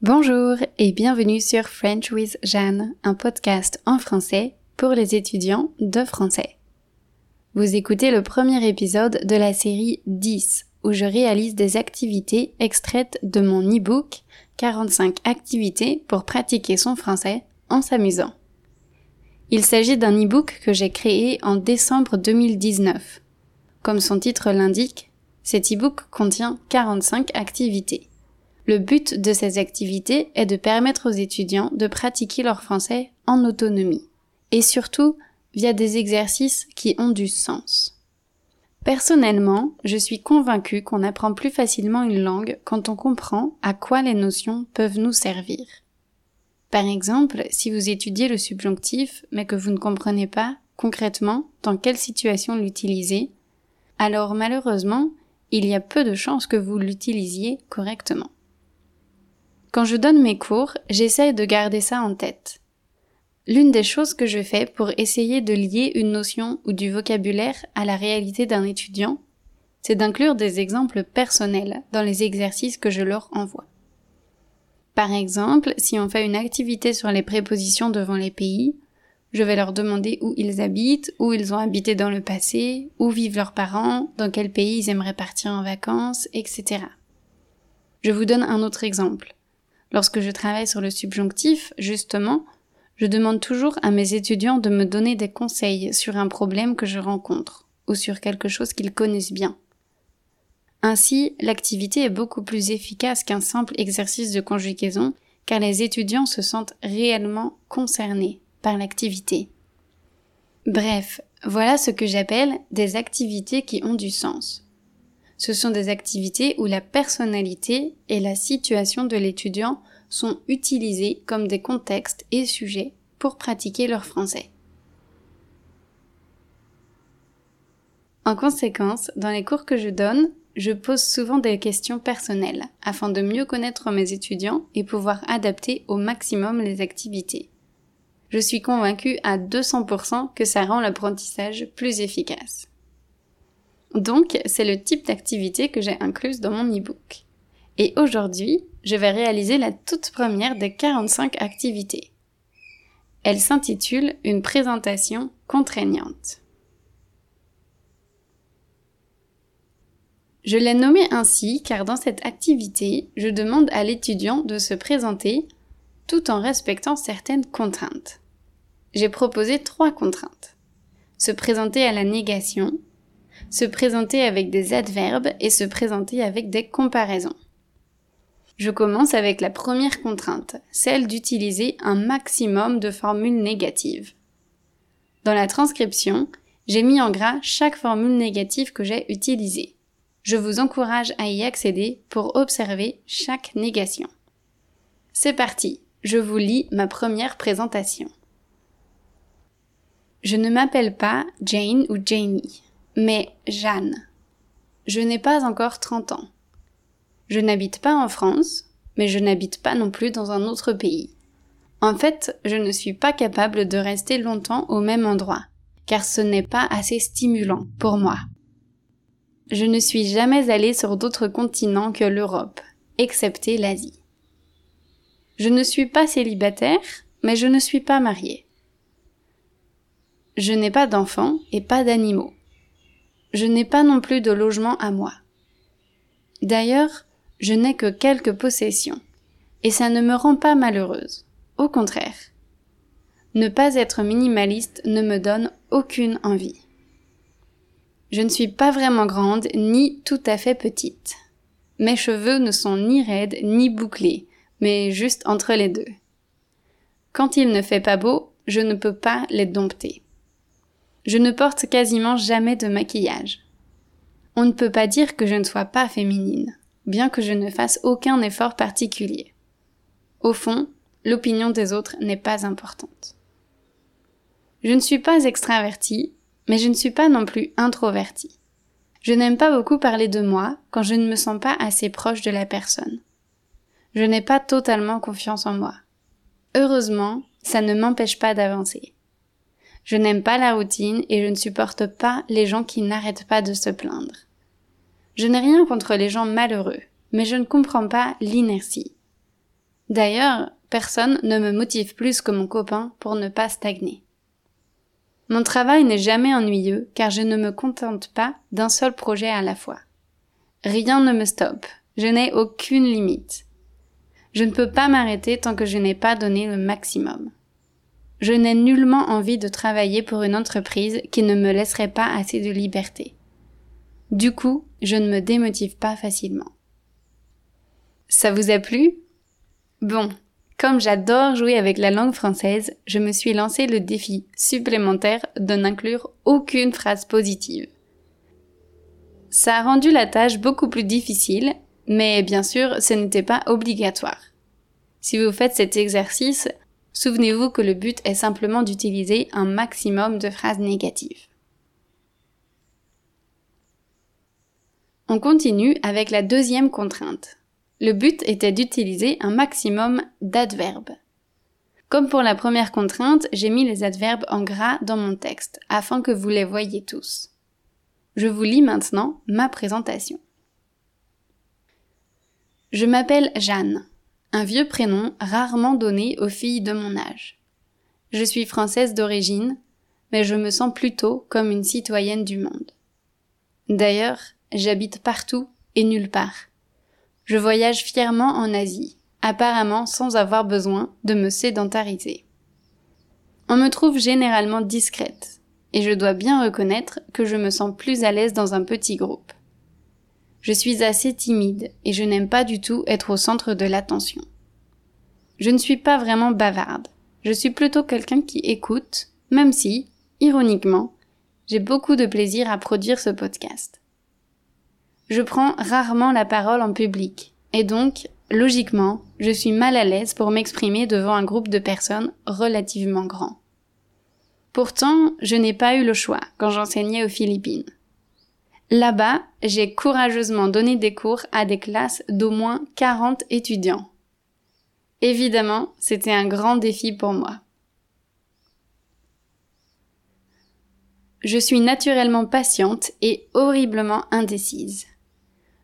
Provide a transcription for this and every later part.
Bonjour et bienvenue sur French with Jeanne, un podcast en français pour les étudiants de français. Vous écoutez le premier épisode de la série 10 où je réalise des activités extraites de mon e-book 45 activités pour pratiquer son français en s'amusant. Il s'agit d'un e-book que j'ai créé en décembre 2019. Comme son titre l'indique, cet e-book contient 45 activités. Le but de ces activités est de permettre aux étudiants de pratiquer leur français en autonomie, et surtout via des exercices qui ont du sens. Personnellement, je suis convaincue qu'on apprend plus facilement une langue quand on comprend à quoi les notions peuvent nous servir. Par exemple, si vous étudiez le subjonctif mais que vous ne comprenez pas concrètement dans quelle situation l'utiliser, alors malheureusement, il y a peu de chances que vous l'utilisiez correctement. Quand je donne mes cours, j'essaye de garder ça en tête. L'une des choses que je fais pour essayer de lier une notion ou du vocabulaire à la réalité d'un étudiant, c'est d'inclure des exemples personnels dans les exercices que je leur envoie. Par exemple, si on fait une activité sur les prépositions devant les pays, je vais leur demander où ils habitent, où ils ont habité dans le passé, où vivent leurs parents, dans quel pays ils aimeraient partir en vacances, etc. Je vous donne un autre exemple. Lorsque je travaille sur le subjonctif, justement, je demande toujours à mes étudiants de me donner des conseils sur un problème que je rencontre ou sur quelque chose qu'ils connaissent bien. Ainsi, l'activité est beaucoup plus efficace qu'un simple exercice de conjugaison car les étudiants se sentent réellement concernés par l'activité. Bref, voilà ce que j'appelle des activités qui ont du sens. Ce sont des activités où la personnalité et la situation de l'étudiant sont utilisées comme des contextes et sujets pour pratiquer leur français. En conséquence, dans les cours que je donne, je pose souvent des questions personnelles afin de mieux connaître mes étudiants et pouvoir adapter au maximum les activités. Je suis convaincue à 200% que ça rend l'apprentissage plus efficace. Donc, c'est le type d'activité que j'ai incluse dans mon e-book. Et aujourd'hui, je vais réaliser la toute première des 45 activités. Elle s'intitule Une présentation contraignante. Je l'ai nommée ainsi car dans cette activité, je demande à l'étudiant de se présenter tout en respectant certaines contraintes. J'ai proposé trois contraintes. Se présenter à la négation, se présenter avec des adverbes et se présenter avec des comparaisons. Je commence avec la première contrainte, celle d'utiliser un maximum de formules négatives. Dans la transcription, j'ai mis en gras chaque formule négative que j'ai utilisée. Je vous encourage à y accéder pour observer chaque négation. C'est parti, je vous lis ma première présentation. Je ne m'appelle pas Jane ou Janie mais Jeanne. Je n'ai pas encore 30 ans. Je n'habite pas en France, mais je n'habite pas non plus dans un autre pays. En fait, je ne suis pas capable de rester longtemps au même endroit, car ce n'est pas assez stimulant pour moi. Je ne suis jamais allée sur d'autres continents que l'Europe, excepté l'Asie. Je ne suis pas célibataire, mais je ne suis pas mariée. Je n'ai pas d'enfants et pas d'animaux je n'ai pas non plus de logement à moi. D'ailleurs, je n'ai que quelques possessions, et ça ne me rend pas malheureuse. Au contraire. Ne pas être minimaliste ne me donne aucune envie. Je ne suis pas vraiment grande ni tout à fait petite. Mes cheveux ne sont ni raides ni bouclés, mais juste entre les deux. Quand il ne fait pas beau, je ne peux pas les dompter. Je ne porte quasiment jamais de maquillage. On ne peut pas dire que je ne sois pas féminine, bien que je ne fasse aucun effort particulier. Au fond, l'opinion des autres n'est pas importante. Je ne suis pas extravertie, mais je ne suis pas non plus introvertie. Je n'aime pas beaucoup parler de moi quand je ne me sens pas assez proche de la personne. Je n'ai pas totalement confiance en moi. Heureusement, ça ne m'empêche pas d'avancer. Je n'aime pas la routine et je ne supporte pas les gens qui n'arrêtent pas de se plaindre. Je n'ai rien contre les gens malheureux, mais je ne comprends pas l'inertie. D'ailleurs, personne ne me motive plus que mon copain pour ne pas stagner. Mon travail n'est jamais ennuyeux car je ne me contente pas d'un seul projet à la fois. Rien ne me stoppe, je n'ai aucune limite. Je ne peux pas m'arrêter tant que je n'ai pas donné le maximum. Je n'ai nullement envie de travailler pour une entreprise qui ne me laisserait pas assez de liberté. Du coup, je ne me démotive pas facilement. Ça vous a plu? Bon, comme j'adore jouer avec la langue française, je me suis lancé le défi supplémentaire de n'inclure aucune phrase positive. Ça a rendu la tâche beaucoup plus difficile, mais bien sûr, ce n'était pas obligatoire. Si vous faites cet exercice, souvenez-vous que le but est simplement d'utiliser un maximum de phrases négatives. On continue avec la deuxième contrainte. Le but était d'utiliser un maximum d'adverbes. Comme pour la première contrainte, j'ai mis les adverbes en gras dans mon texte, afin que vous les voyiez tous. Je vous lis maintenant ma présentation. Je m'appelle Jeanne, un vieux prénom rarement donné aux filles de mon âge. Je suis française d'origine, mais je me sens plutôt comme une citoyenne du monde. D'ailleurs, j'habite partout et nulle part je voyage fièrement en Asie, apparemment sans avoir besoin de me sédentariser. On me trouve généralement discrète, et je dois bien reconnaître que je me sens plus à l'aise dans un petit groupe. Je suis assez timide et je n'aime pas du tout être au centre de l'attention. Je ne suis pas vraiment bavarde. Je suis plutôt quelqu'un qui écoute, même si, ironiquement, j'ai beaucoup de plaisir à produire ce podcast je prends rarement la parole en public, et donc, logiquement, je suis mal à l'aise pour m'exprimer devant un groupe de personnes relativement grand. Pourtant, je n'ai pas eu le choix quand j'enseignais aux Philippines. Là-bas, j'ai courageusement donné des cours à des classes d'au moins 40 étudiants. Évidemment, c'était un grand défi pour moi. Je suis naturellement patiente et horriblement indécise.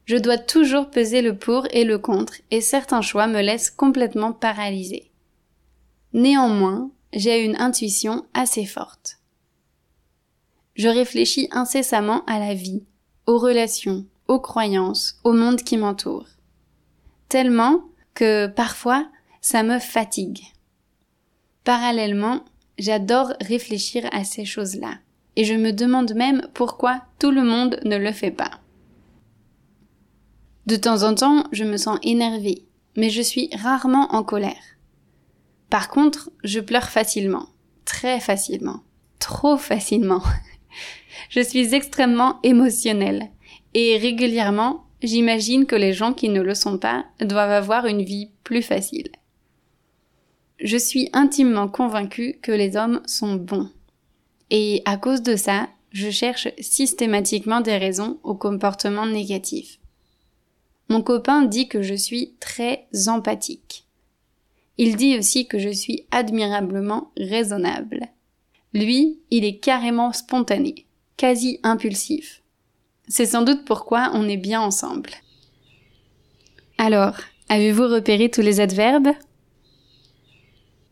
Je dois toujours peser le pour et le contre et certains choix me laissent complètement paralysée. Néanmoins, j'ai une intuition assez forte. Je réfléchis incessamment à la vie, aux relations, aux croyances, au monde qui m'entoure. Tellement que parfois ça me fatigue. Parallèlement, j'adore réfléchir à ces choses-là, et je me demande même pourquoi tout le monde ne le fait pas. De temps en temps, je me sens énervée, mais je suis rarement en colère. Par contre, je pleure facilement, très facilement, trop facilement. je suis extrêmement émotionnelle et régulièrement, j'imagine que les gens qui ne le sont pas doivent avoir une vie plus facile. Je suis intimement convaincue que les hommes sont bons. Et à cause de ça, je cherche systématiquement des raisons au comportement négatif. Mon copain dit que je suis très empathique. Il dit aussi que je suis admirablement raisonnable. Lui, il est carrément spontané, quasi impulsif. C'est sans doute pourquoi on est bien ensemble. Alors, avez-vous repéré tous les adverbes?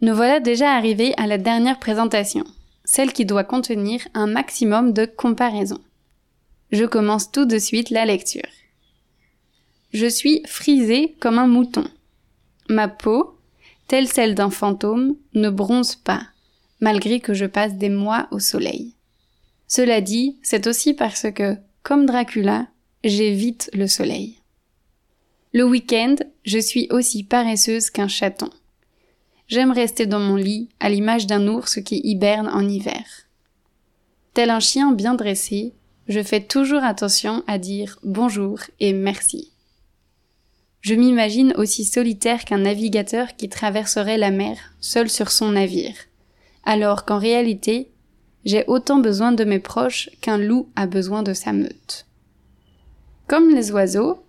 Nous voilà déjà arrivés à la dernière présentation, celle qui doit contenir un maximum de comparaisons. Je commence tout de suite la lecture. Je suis frisée comme un mouton. Ma peau, telle celle d'un fantôme, ne bronze pas, malgré que je passe des mois au soleil. Cela dit, c'est aussi parce que, comme Dracula, j'évite le soleil. Le week-end, je suis aussi paresseuse qu'un chaton. J'aime rester dans mon lit à l'image d'un ours qui hiberne en hiver. Tel un chien bien dressé, je fais toujours attention à dire bonjour et merci. Je m'imagine aussi solitaire qu'un navigateur qui traverserait la mer seul sur son navire, alors qu'en réalité, j'ai autant besoin de mes proches qu'un loup a besoin de sa meute. Comme les oiseaux,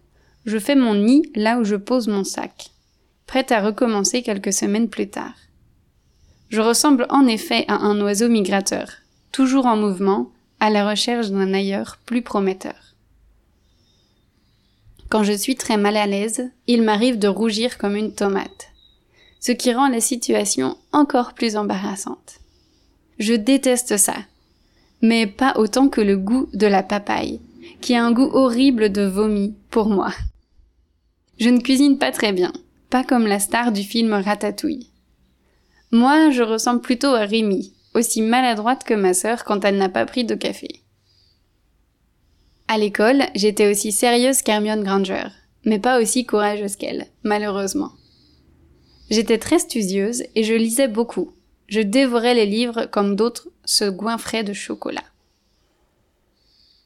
je fais mon nid là où je pose mon sac, prête à recommencer quelques semaines plus tard. Je ressemble en effet à un oiseau migrateur, toujours en mouvement, à la recherche d'un ailleurs plus prometteur. Quand je suis très mal à l'aise, il m'arrive de rougir comme une tomate. ce qui rend la situation encore plus embarrassante. Je déteste ça, mais pas autant que le goût de la papaye, qui a un goût horrible de vomi pour moi. Je ne cuisine pas très bien, pas comme la star du film Ratatouille. Moi, je ressemble plutôt à Rémi, aussi maladroite que ma sœur quand elle n'a pas pris de café. À l'école, j'étais aussi sérieuse qu'Hermione Granger, mais pas aussi courageuse qu'elle, malheureusement. J'étais très studieuse et je lisais beaucoup. Je dévorais les livres comme d'autres se goinfraient de chocolat.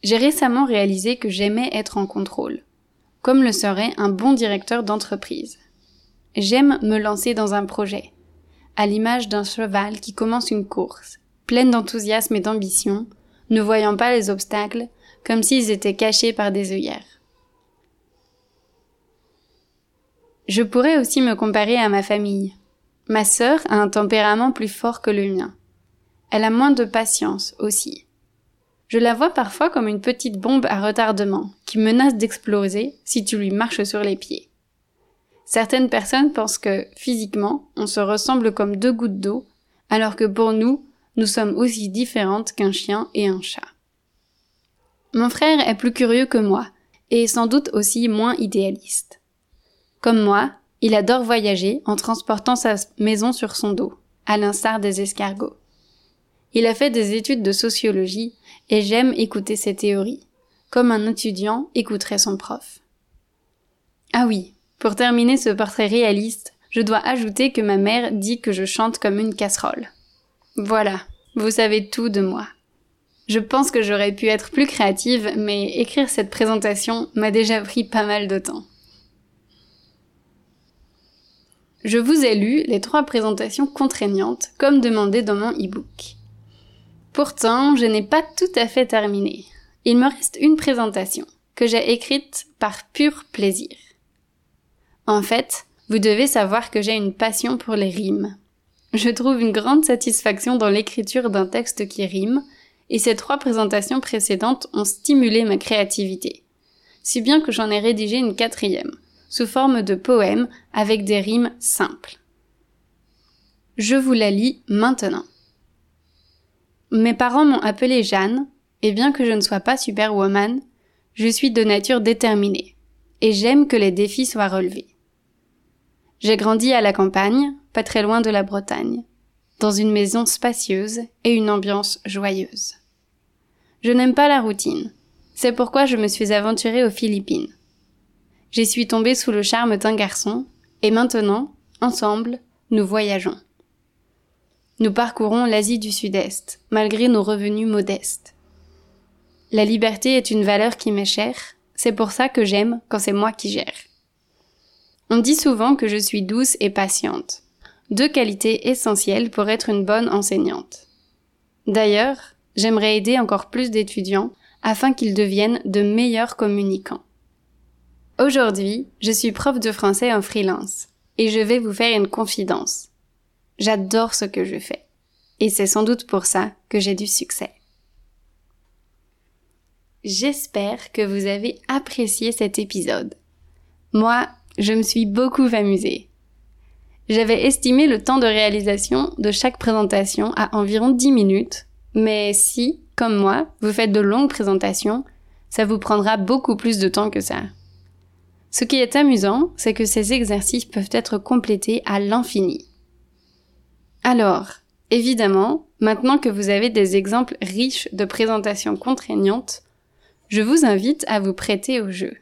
J'ai récemment réalisé que j'aimais être en contrôle, comme le serait un bon directeur d'entreprise. J'aime me lancer dans un projet, à l'image d'un cheval qui commence une course, pleine d'enthousiasme et d'ambition, ne voyant pas les obstacles, comme s'ils étaient cachés par des œillères. Je pourrais aussi me comparer à ma famille. Ma sœur a un tempérament plus fort que le mien. Elle a moins de patience aussi. Je la vois parfois comme une petite bombe à retardement qui menace d'exploser si tu lui marches sur les pieds. Certaines personnes pensent que, physiquement, on se ressemble comme deux gouttes d'eau, alors que pour nous, nous sommes aussi différentes qu'un chien et un chat. Mon frère est plus curieux que moi, et sans doute aussi moins idéaliste. Comme moi, il adore voyager en transportant sa maison sur son dos, à l'instar des escargots. Il a fait des études de sociologie et j'aime écouter ses théories, comme un étudiant écouterait son prof. Ah oui, pour terminer ce portrait réaliste, je dois ajouter que ma mère dit que je chante comme une casserole. Voilà, vous savez tout de moi. Je pense que j'aurais pu être plus créative, mais écrire cette présentation m'a déjà pris pas mal de temps. Je vous ai lu les trois présentations contraignantes, comme demandé dans mon e-book. Pourtant, je n'ai pas tout à fait terminé. Il me reste une présentation, que j'ai écrite par pur plaisir. En fait, vous devez savoir que j'ai une passion pour les rimes. Je trouve une grande satisfaction dans l'écriture d'un texte qui rime, et ces trois présentations précédentes ont stimulé ma créativité. Si bien que j'en ai rédigé une quatrième, sous forme de poème avec des rimes simples. Je vous la lis maintenant. Mes parents m'ont appelée Jeanne, et bien que je ne sois pas superwoman, je suis de nature déterminée, et j'aime que les défis soient relevés. J'ai grandi à la campagne, pas très loin de la Bretagne dans une maison spacieuse et une ambiance joyeuse. Je n'aime pas la routine. C'est pourquoi je me suis aventurée aux Philippines. J'y suis tombée sous le charme d'un garçon, et maintenant, ensemble, nous voyageons. Nous parcourons l'Asie du Sud-Est, malgré nos revenus modestes. La liberté est une valeur qui m'est chère, c'est pour ça que j'aime quand c'est moi qui gère. On dit souvent que je suis douce et patiente deux qualités essentielles pour être une bonne enseignante. D'ailleurs, j'aimerais aider encore plus d'étudiants afin qu'ils deviennent de meilleurs communicants. Aujourd'hui, je suis prof de français en freelance et je vais vous faire une confidence. J'adore ce que je fais et c'est sans doute pour ça que j'ai du succès. J'espère que vous avez apprécié cet épisode. Moi, je me suis beaucoup amusée. J'avais estimé le temps de réalisation de chaque présentation à environ 10 minutes, mais si, comme moi, vous faites de longues présentations, ça vous prendra beaucoup plus de temps que ça. Ce qui est amusant, c'est que ces exercices peuvent être complétés à l'infini. Alors, évidemment, maintenant que vous avez des exemples riches de présentations contraignantes, je vous invite à vous prêter au jeu.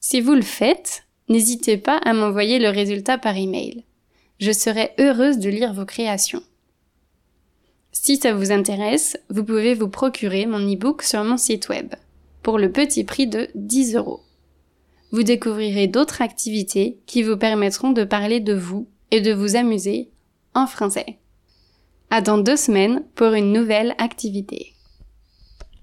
Si vous le faites, n'hésitez pas à m'envoyer le résultat par email. Je serai heureuse de lire vos créations. Si ça vous intéresse, vous pouvez vous procurer mon e-book sur mon site web pour le petit prix de 10 euros. Vous découvrirez d'autres activités qui vous permettront de parler de vous et de vous amuser en français. À dans deux semaines pour une nouvelle activité.